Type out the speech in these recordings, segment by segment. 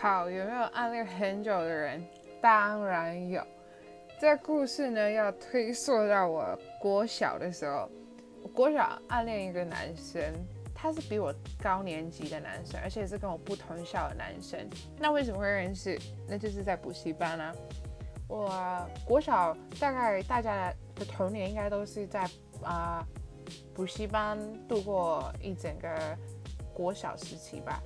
好，有没有暗恋很久的人？当然有。这故事呢，要推溯到我国小的时候。我国小暗恋一个男生，他是比我高年级的男生，而且是跟我不同校的男生。那为什么会认识？那就是在补习班啊。我国小大概大家的童年应该都是在啊补习班度过一整个国小时期吧。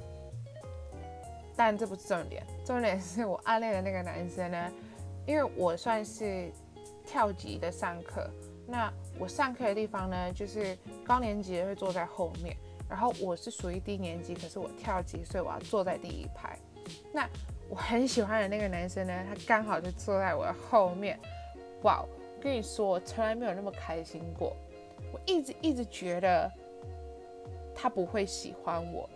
但这不是重点，重点是我暗恋的那个男生呢，因为我算是跳级的上课，那我上课的地方呢，就是高年级会坐在后面，然后我是属于低年级，可是我跳级，所以我要坐在第一排。那我很喜欢的那个男生呢，他刚好就坐在我的后面。哇，跟你说，我从来没有那么开心过。我一直一直觉得他不会喜欢我，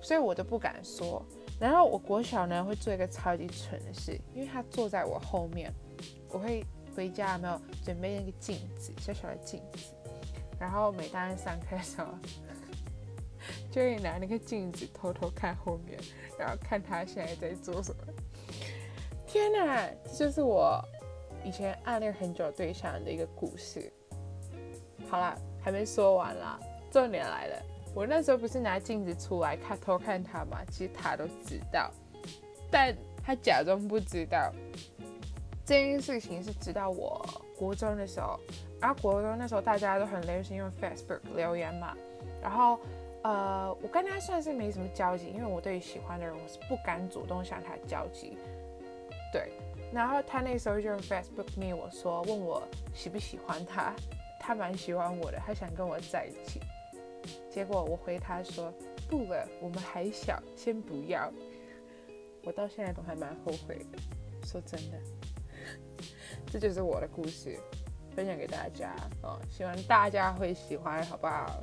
所以我都不敢说。然后我国小呢会做一个超级蠢的事，因为他坐在我后面，我会回家有没有准备那个镜子，小小的镜子，然后每当上课的时候，就会拿那个镜子偷偷看后面，然后看他现在在做什么。天哪，这就是我以前暗恋很久对象的一个故事。好了，还没说完啦，重点来了。我那时候不是拿镜子出来看偷看他嘛，其实他都知道，但他假装不知道。这件事情是直到我国中的时候，然后国中那时候大家都很流行用 Facebook 留言嘛，然后呃，我跟他算是没什么交集，因为我对于喜欢的人我是不敢主动向他交集。对，然后他那时候就用 Facebook me 我说问我喜不喜欢他，他蛮喜欢我的，他想跟我在一起。结果我回他说不了，我们还小，先不要。我到现在都还蛮后悔的，说真的，这就是我的故事，分享给大家哦，希望大家会喜欢，好不好？